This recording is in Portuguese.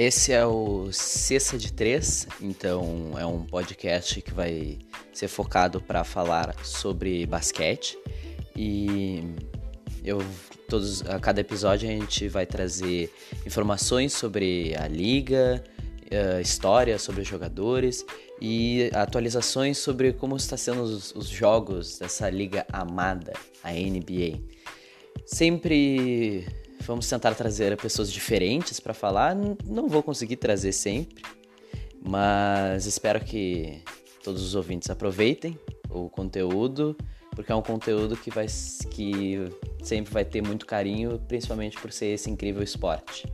Esse é o Cessa de Três, então é um podcast que vai ser focado para falar sobre basquete e eu todos a cada episódio a gente vai trazer informações sobre a liga, uh, história sobre os jogadores e atualizações sobre como está sendo os, os jogos dessa liga amada, a NBA. Sempre Vamos tentar trazer pessoas diferentes para falar. Não vou conseguir trazer sempre, mas espero que todos os ouvintes aproveitem o conteúdo, porque é um conteúdo que vai que sempre vai ter muito carinho, principalmente por ser esse incrível esporte.